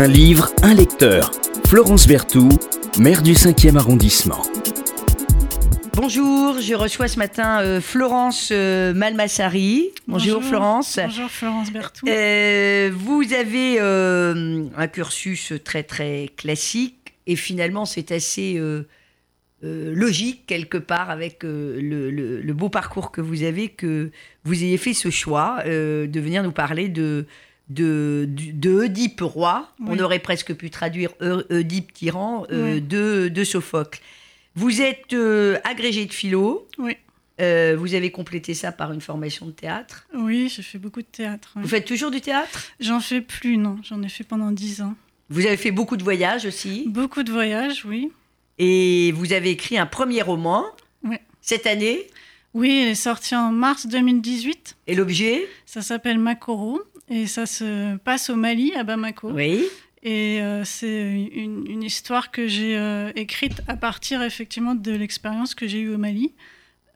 Un livre, un lecteur. Florence Berthoud, maire du 5e arrondissement. Bonjour, je reçois ce matin euh, Florence euh, Malmassari. Bonjour, Florence. Bonjour Florence Berthoud. Euh, vous avez euh, un cursus très très classique et finalement c'est assez euh, euh, logique quelque part avec euh, le, le- le beau parcours que vous avez que vous ayez fait ce choix euh, de venir nous parler de de, de Oedipe roi. On aurait presque pu traduire Oedipe tyran euh, Oui. de, de Sophocle. Vous êtes euh, agrégé de philo. Oui. Euh, vous avez complété ça par une formation de théâtre. Oui, j'ai fait beaucoup de théâtre. oui. Vous faites toujours du théâtre? J'en fais plus, non. J'en ai fait pendant dix ans. Vous avez fait beaucoup de voyages aussi. Beaucoup de voyages, oui. Et vous avez écrit un premier roman Oui. cette année? Oui, il est sorti en mars 2018. Et l'objet? Ça s'appelle Makoro et ça se passe au Mali, à Bamako. Oui. Et euh, c'est une, une histoire que j'ai euh, écrite à partir effectivement de l'expérience que j'ai eue au Mali.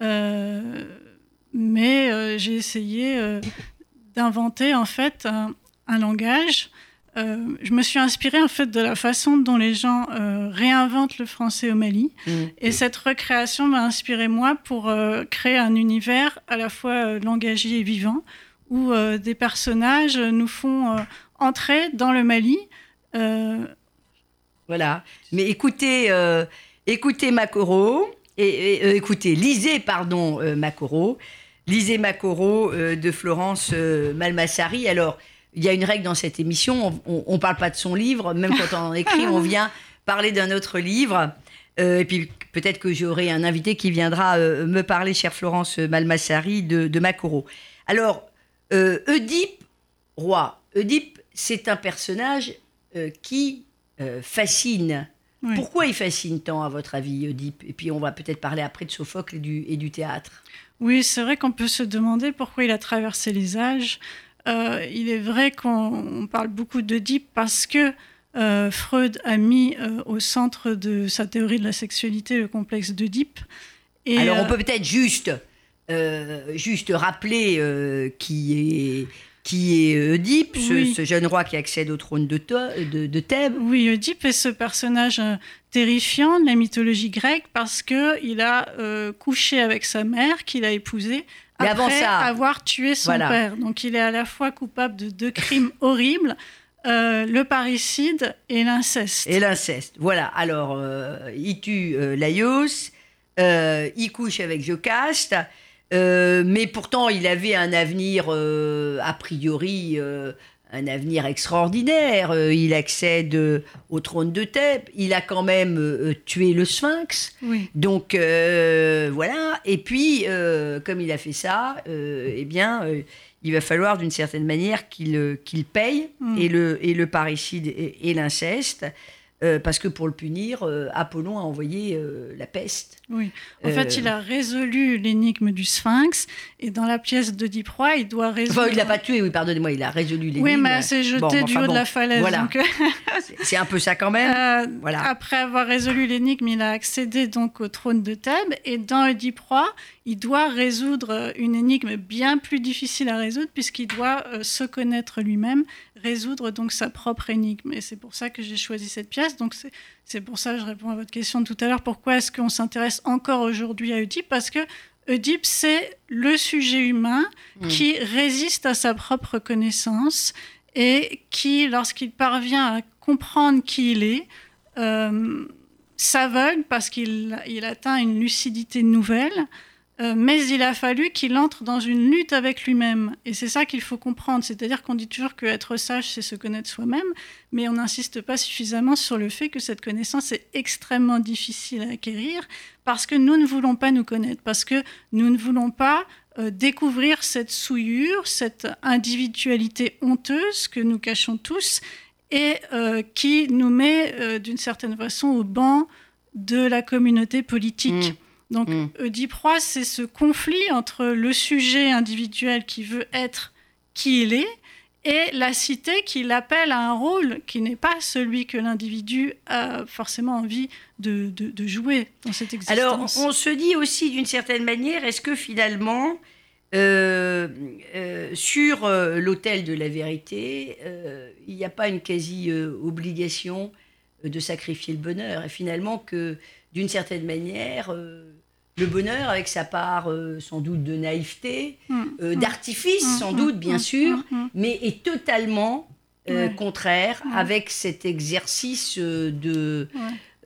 Euh, mais j'ai essayé d'inventer en fait un, un langage. Je me suis inspirée en fait de la façon dont les gens réinventent le français au Mali. Mm. Et cette recréation m'a inspiré moi pour créer un univers à la fois langagier et vivant, euh, des personnages nous font euh, entrer dans le Mali. Euh, Voilà. Mais écoutez, écoutez Makoro. Et, écoutez, lisez, pardon, Makoro. Lisez Makoro euh, de Florence Malmassari. Alors, il y a une règle dans cette émission. On ne parle pas de son livre. Même quand on en écrit, on vient parler d'un autre livre. Et puis, peut-être que j'aurai un invité qui viendra me parler, chère Florence Malmassari, de, de Makoro. Alors, euh, Oedipe, roi. Oedipe, c'est un personnage euh, qui euh, fascine. oui. Pourquoi il fascine tant, à votre avis, Oedipe? Et puis, on va peut-être parler après de Sophocle et du, et du théâtre. Oui, c'est vrai qu'on peut se demander pourquoi il a traversé les âges. Euh, il est vrai qu'on on parle beaucoup d'Oedipe parce que Freud a mis au centre de sa théorie de la sexualité le complexe d'Oedipe. Et, Alors, on peut peut-être juste, euh, juste rappeler euh, qui est, qui est Oedipe, ce, Oui. ce jeune roi qui accède au trône de, Tho- de, de Thèbes. Oui, Oedipe est ce personnage euh, terrifiant de la mythologie grecque parce que il a euh, couché avec sa mère, qu'il a épousée, Mais après avant ça- avoir tué son Voilà. père. Donc il est à la fois coupable de deux crimes horribles, euh, le parricide et l'inceste. Et l'inceste. Voilà. Alors, euh, il tue euh, Laios, euh, il couche avec Jocaste, euh, mais pourtant, il avait un avenir, euh, a priori, euh, un avenir extraordinaire. Il accède au trône de Thèbes. Il a quand même tué le Sphinx. Oui. Donc, voilà. Et puis, comme il a fait ça, eh bien. il va falloir d'une certaine manière qu'il qu'il paye Mm. et, le, et le parricide et, et l'inceste, euh, parce que pour le punir, euh, Apollon a envoyé euh, la peste. Oui. En Euh, fait, il a résolu l'énigme du Sphinx et dans la pièce de Proie, il doit résoudre. Enfin, il l'a pas tué, oui, pardonnez-moi, il a résolu l'énigme. Oui, mais c'est jeté Bon, du enfin haut bon, de la falaise. Voilà, C'est- un peu ça quand même. Voilà. Après avoir résolu l'énigme, il a accédé donc au trône de Thèbes et dans Oedipe Roi, il doit résoudre une énigme bien plus difficile à résoudre puisqu'il doit euh, se connaître lui-même, résoudre donc sa propre énigme. Et c'est pour ça que j'ai choisi cette pièce. Donc c'est c'est pour ça que je réponds à votre question de tout à l'heure. Pourquoi est-ce qu'on s'intéresse encore aujourd'hui à Oedipe? Parce que Oedipe, c'est le sujet humain Mm. qui résiste à sa propre connaissance et qui, lorsqu'il parvient à comprendre qui il est, euh, s'aveugle parce qu'il il atteint une lucidité nouvelle, euh, mais il a fallu qu'il entre dans une lutte avec lui-même. Et c'est ça qu'il faut comprendre. C'est-à-dire qu'on dit toujours que être sage, c'est se connaître soi-même, mais on n'insiste pas suffisamment sur le fait que cette connaissance est extrêmement difficile à acquérir parce que nous ne voulons pas nous connaître, parce que nous ne voulons pas euh, découvrir cette souillure, cette individualité honteuse que nous cachons tous et euh, qui nous met d'une certaine façon au banc de la communauté politique. Mm. Donc, Mm. Oedipe Roi, c'est ce conflit entre le sujet individuel qui veut être qui il est et la cité qui l'appelle à un rôle qui n'est pas celui que l'individu a forcément envie de, de- de jouer dans cette existence. Alors, on se dit aussi d'une certaine manière, est-ce que finalement, Euh, euh, sur euh, l'autel de la vérité, il n'y a pas une quasi-obligation de sacrifier le bonheur? Et finalement, que d'une certaine manière, euh, le bonheur, avec sa part euh, sans doute de naïveté, Mm, euh, mm, d'artifice mm, sans doute, bien sûr, mais est totalement contraire avec cet exercice de,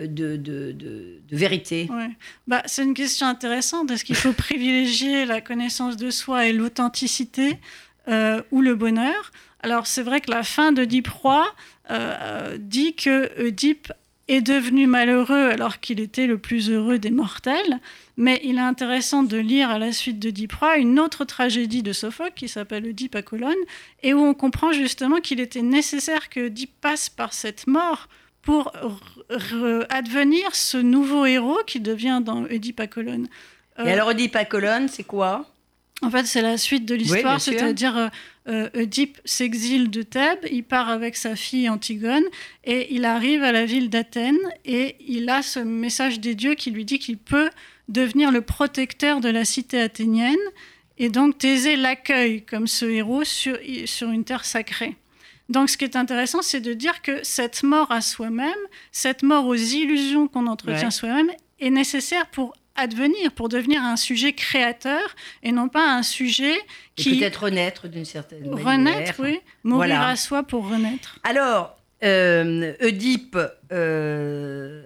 de, de, de- de vérité. Ouais. Bah, c'est une question intéressante. Est-ce qu'il faut privilégier la connaissance de soi et l'authenticité euh, ou le bonheur? Alors, c'est vrai que la fin d'Oedipe euh, euh, dit que Oedipe est devenu malheureux alors qu'il était le plus heureux des mortels. Mais il est intéressant de lire à la suite d'Oedipe Roi une autre tragédie de Sophocle qui s'appelle Oedipe à Colonne et où on comprend justement qu'il était nécessaire que Oedipe passe par cette mort pour advenir ce nouveau héros qui devient dans Oedipe à Colonne. Et alors, Oedipe à Colonne, c'est quoi? En fait, c'est la suite de l'histoire, c'est-à-dire euh, euh, Oedipe s'exile de Thèbes, il part avec sa fille Antigone et il arrive à la ville d'Athènes et il a ce message des dieux qui lui dit qu'il peut devenir le protecteur de la cité athénienne et donc Thésée l'accueille comme ce héros sur, sur une terre sacrée. Donc ce qui est intéressant, c'est de dire que cette mort à soi-même, cette mort aux illusions qu'on entretient Ouais. soi-même, est nécessaire pour advenir, pour devenir un sujet créateur et non pas un sujet Et qui peut-être renaître d'une certaine manière. renaître, oui, mourir Voilà. à soi pour renaître. Alors, euh, Oedipe, euh,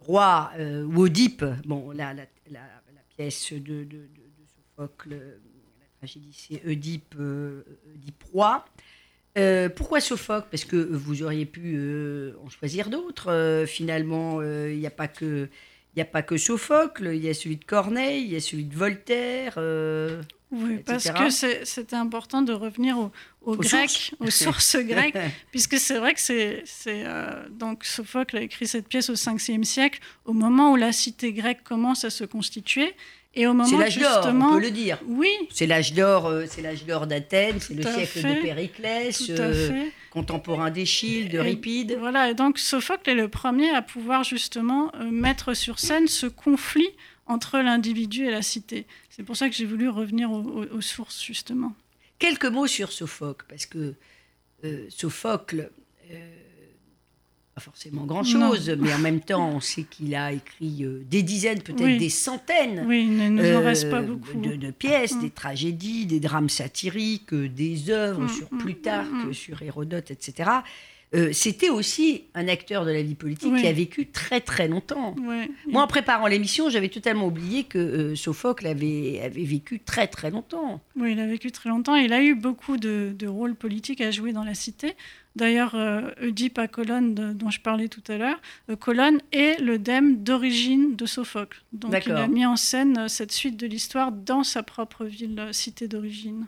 roi, euh, ou Oedipe, bon, la, la, la, la pièce de, de, de- de Sophocle, la tragédie, c'est Oedipe, euh, Oedipe roi. Euh, pourquoi Sophocle? Parce que vous auriez pu euh, en choisir d'autres. Euh, finalement, il n'y a pas que. Il n'y a pas que Sophocle, il y a celui de Corneille, il y a celui de Voltaire. euh, Oui, etc. parce que c'est- c'était important de revenir aux, Grecs, sources. aux sources grecques, puisque c'est vrai que c'est, euh, donc Sophocle a écrit cette pièce au 5e siècle, au moment où la cité grecque commence à se constituer, et au moment l'âge d'or, justement, on peut le dire. oui, C'est l'âge d'or, euh, c'est l'âge d'or d'Athènes, c'est le siècle fait. de Périclès, euh, contemporain d'Échille, Et- d'Euripide. Voilà, et donc Sophocle est le premier à pouvoir justement euh, mettre sur scène ce conflit entre l'individu et la cité. C'est pour ça que j'ai voulu revenir aux, sources justement. Quelques mots sur Sophocle, parce que euh, Sophocle, euh, pas forcément grand-chose, mais en même temps, on sait qu'il a écrit euh, des dizaines, peut-être Oui. des centaines Oui, il ne nous en reste pas beaucoup. De, de pièces, Mm. des tragédies, des drames satiriques, euh, des œuvres Mm, sur mm, Plutarque, sur Hérodote, etc. Euh, C'était aussi un acteur de la vie politique Oui. qui a vécu très très longtemps. Moi, en préparant l'émission, j'avais totalement oublié que euh, Sophocle avait, avait vécu très très longtemps. Oui, il a vécu très longtemps. Il a eu beaucoup de, de rôles politiques à jouer dans la cité. D'ailleurs, euh, Oedipe à Colonne, de- dont je parlais tout à l'heure, euh, Colonne est le dème d'origine de Sophocle. Donc il a mis en scène cette suite de l'histoire dans sa propre ville, cité d'origine.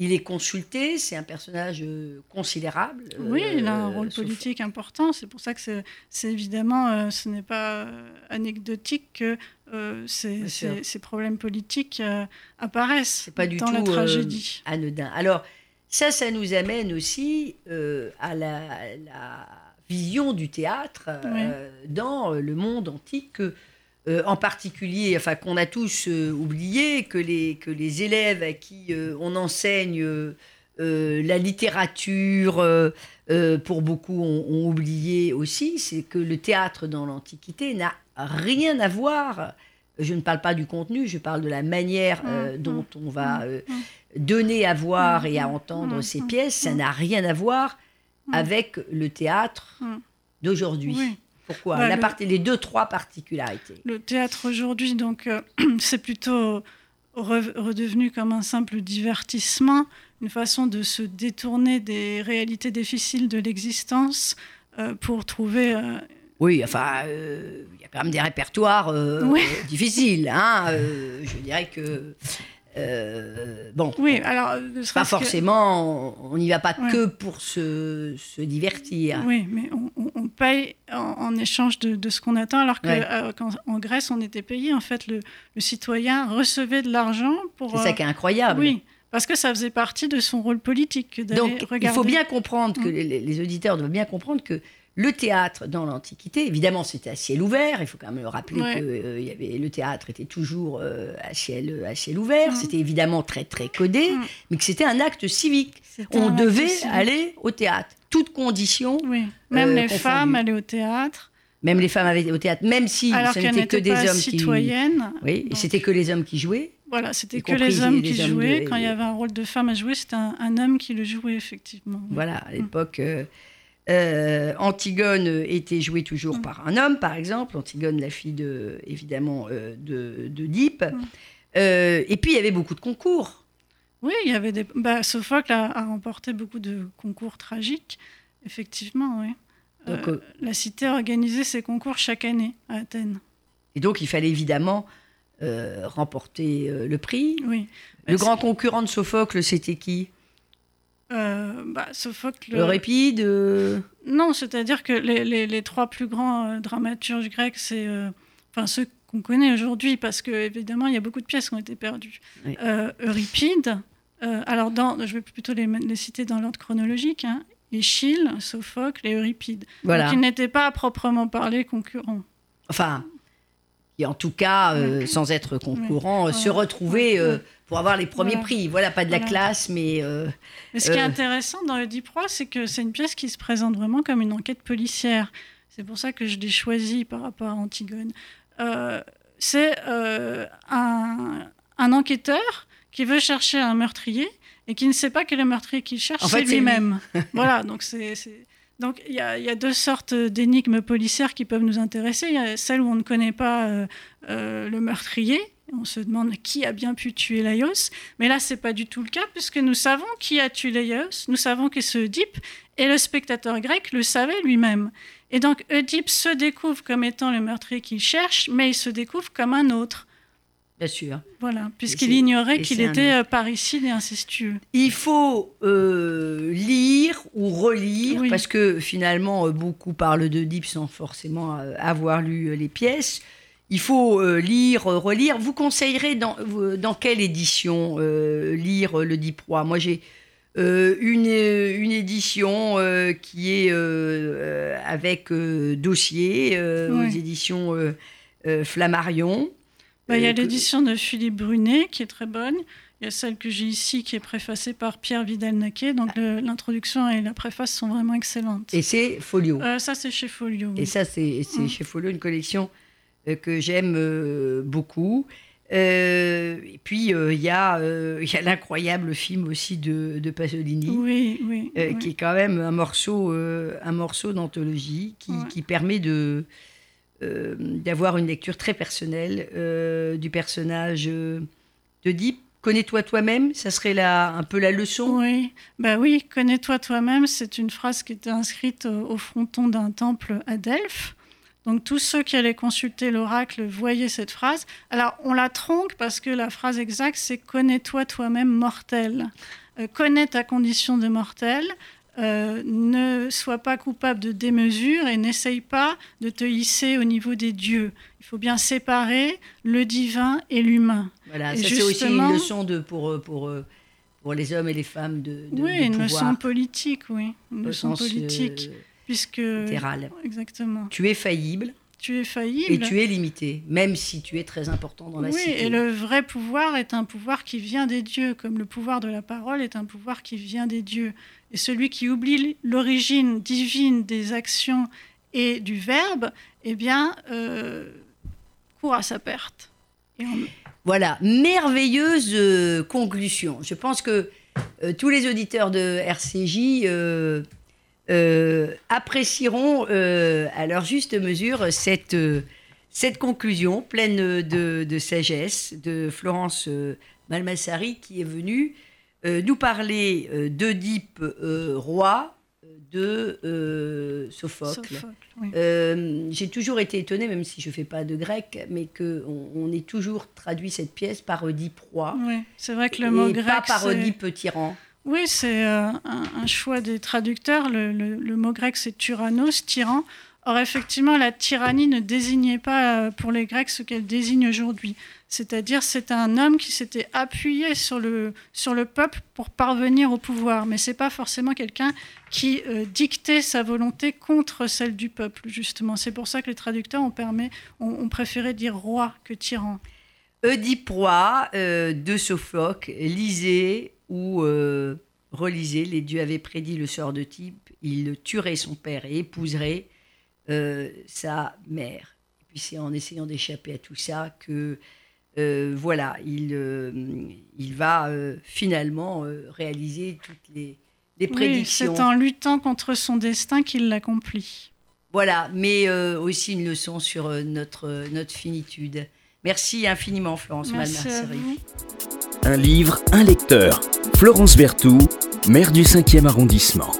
Il est consulté, c'est un personnage euh, considérable. Oui, il a un euh, rôle politique important. C'est pour ça que c'est- évidemment, euh, ce n'est pas euh, anecdotique que euh, ces, problèmes politiques euh, apparaissent C'est pas du dans tout la euh, tragédie. anodin. Alors, ça, ça nous amène aussi euh, à la, la vision du théâtre euh, dans le monde antique, que, euh, en particulier, enfin, qu'on a tous euh, oublié, que les, que les élèves à qui euh, on enseigne la littérature, pour beaucoup, ont, ont oublié aussi, c'est que le théâtre dans l'Antiquité n'a rien à voir. Je ne parle pas du contenu, je parle de la manière euh, Mm, dont on va euh, mm. donner à voir et à entendre ces pièces. Ça n'a rien à voir avec le théâtre d'aujourd'hui. Oui. Pourquoi Bah, La le- part- Les deux, trois particularités. Le théâtre aujourd'hui, donc, euh, c'est plutôt re- redevenu comme un simple divertissement, une façon de se détourner des réalités difficiles de l'existence euh, pour trouver. euh, Oui, enfin, il y a quand même des répertoires Oui. difficiles. Hein, je dirais que. Euh, bon. Oui, alors. euh, Pas que- forcément, on n'y va pas Ouais. que pour se, se divertir. Oui, mais on, paye en, en échange de, de ce qu'on attend, alors Ouais. euh, qu'en- en Grèce, on était payé. En fait, le, le citoyen recevait de l'argent pour. C'est ça euh, qui est incroyable. Oui, parce que ça faisait partie de son rôle politique. Donc, il faut bien comprendre que mm. les, auditeurs doivent bien comprendre que le théâtre dans l'Antiquité, évidemment, c'était à ciel ouvert. Il faut quand même rappeler que euh, y avait, le théâtre était toujours euh, à, ciel, à ciel ouvert. Mm. C'était évidemment très, très codé, mm. mais que c'était un acte civique. On devait aller au théâtre, toutes conditions. Oui. Même les femmes allaient au théâtre. Même les femmes allaient au théâtre, même si ce n'était que des hommes citoyennes. qui. Oui, c'était que les hommes qui jouaient. Voilà, c'était que les hommes qui jouaient. Quand il y avait un rôle de femme à jouer, c'était un, homme qui le jouait, effectivement. Voilà, à l'époque, euh, euh, Antigone était jouée toujours mm. par un homme, par exemple. Antigone, la fille, de, évidemment, euh, de, d'Oedipe. Mm. et puis, il y avait beaucoup de concours. Oui, il y avait des. Bah, Sophocle a, remporté beaucoup de concours tragiques, effectivement, oui. La cité organisait ses concours chaque année à Athènes. Et donc, il fallait évidemment euh, remporter euh, le prix. Oui. Le grand concurrent de Sophocle, c'était qui? Euh, bah, Sophocle. Euripide Non, c'est-à-dire que les, les, trois plus grands dramaturges grecs, c'est enfin ceux qu'on connaît aujourd'hui, parce que évidemment il y a beaucoup de pièces qui ont été perdues. Euripide. alors, dans, je vais plutôt les, les citer dans l'ordre chronologique. Hein, Échille, Sophocle et Euripide. Voilà. Donc, ils n'étaient pas à proprement parler concurrents. Enfin, et en tout cas, euh, sans être concurrent, se retrouver euh, pour avoir les premiers prix. Voilà, pas de la classe, mais... Euh, mais ce qui est intéressant dans le Diprois, c'est que c'est une pièce qui se présente vraiment comme une enquête policière. C'est pour ça que je l'ai choisie par rapport à Antigone. c'est un, un, enquêteur qui veut chercher un meurtrier et qui ne sait pas que le meurtrier qu'il cherche, c'est lui-même. voilà, donc c'est donc il y, a deux sortes d'énigmes policières qui peuvent nous intéresser. Il y a celle où on ne connaît pas euh, euh, le meurtrier. On se demande qui a bien pu tuer Laios. Mais là, ce n'est pas du tout le cas, puisque nous savons qui a tué Laios. Nous savons que c'est Oedipe, et le spectateur grec le savait lui-même. Et donc Oedipe se découvre comme étant le meurtrier qu'il cherche, mais il se découvre comme un autre. Bien sûr. Voilà, puisqu'il ignorait qu'il était euh, parricide et incestueux. Il faut euh, lire ou relire, parce que finalement, euh, beaucoup parlent d'Oedipe sans forcément avoir lu les pièces. Il faut lire, relire. Vous conseillerez dans, dans quelle édition lire le Diprois Moi, j'ai une, une édition qui est avec dossier aux éditions Flammarion. Bah, il y a l'édition de Philippe Brunet qui est très bonne. Il y a celle que j'ai ici qui est préfacée par Pierre Vidal-Naquet. Donc l'introduction et la préface sont vraiment excellentes. Et c'est Folio euh, Ça, c'est chez Folio. Et ça, c'est mm. chez Folio, une collection euh, que j'aime euh, beaucoup. et puis, il y a, l'incroyable film aussi de, de Pasolini, oui, oui, qui est quand même un morceau, un morceau d'anthologie qui, qui, permet de, euh, d'avoir une lecture très personnelle euh, du personnage euh, de Deep. Connais-toi toi-même, ça serait là un peu la leçon. Oui, bah oui, connais-toi toi-même, c'est une phrase qui était inscrite au, fronton d'un temple à Delphes. Donc tous ceux qui allaient consulter l'oracle voyaient cette phrase. Alors on la tronque parce que la phrase exacte c'est connais-toi toi-même mortel. connais ta condition de mortel, euh, ne sois pas coupable de démesure et n'essaye pas de te hisser au niveau des dieux. Il faut bien séparer le divin et l'humain. Voilà, ça c'est aussi une leçon de, pour, euh, pour, euh, pour les hommes et les femmes de, de Oui, une leçon politique, oui. Une leçon politique. puisque, littéral. Exactement. Tu es faillible. Tu es faillible. Et tu es limité, même si tu es très important dans la oui, cité. Oui, et le vrai pouvoir est un pouvoir qui vient des dieux, comme le pouvoir de la parole est un pouvoir qui vient des dieux. Et celui qui oublie l'origine divine des actions et du verbe, eh bien, euh, court à sa perte. Voilà, merveilleuse euh, conclusion. Je pense que euh, tous les auditeurs de RCJ apprécieront à leur juste mesure cette, cette conclusion pleine de, de, sagesse de Florence Malmassari qui est venue euh, nous parler euh, d'Oedipe euh, roi de Sophocle. J'ai toujours été étonnée, même si je ne fais pas de grec, mais qu'on on ait toujours traduit cette pièce par Oedipe roi. Oui, c'est vrai que le mot grec. Pas par Oedipe tyran. Oui, c'est un, choix des traducteurs. Le, mot grec, c'est tyrannos, tyran. Or, effectivement, la tyrannie ne désignait pas euh, pour les Grecs ce qu'elle désigne aujourd'hui. C'est-à-dire, c'est un homme qui s'était appuyé sur le, sur le peuple pour parvenir au pouvoir. Mais ce n'est pas forcément quelqu'un qui euh, dictait sa volonté contre celle du peuple, justement. C'est pour ça que les traducteurs ont, permis, ont, préféré dire roi que tyran. Oedipe euh, de Sophocle, lisez ou relisez, les dieux avaient prédit le sort de type, il tuerait son père et épouserait euh, sa mère. Et puis c'est en essayant d'échapper à tout ça que euh, voilà, il, euh, il va finalement réaliser toutes les, les prédictions. c'est en luttant contre son destin qu'il l'accomplit. Voilà, mais aussi une leçon sur notre, notre finitude. Merci infiniment, Florence Merci Un livre, un lecteur. Florence Berthoud, maire du 5e arrondissement.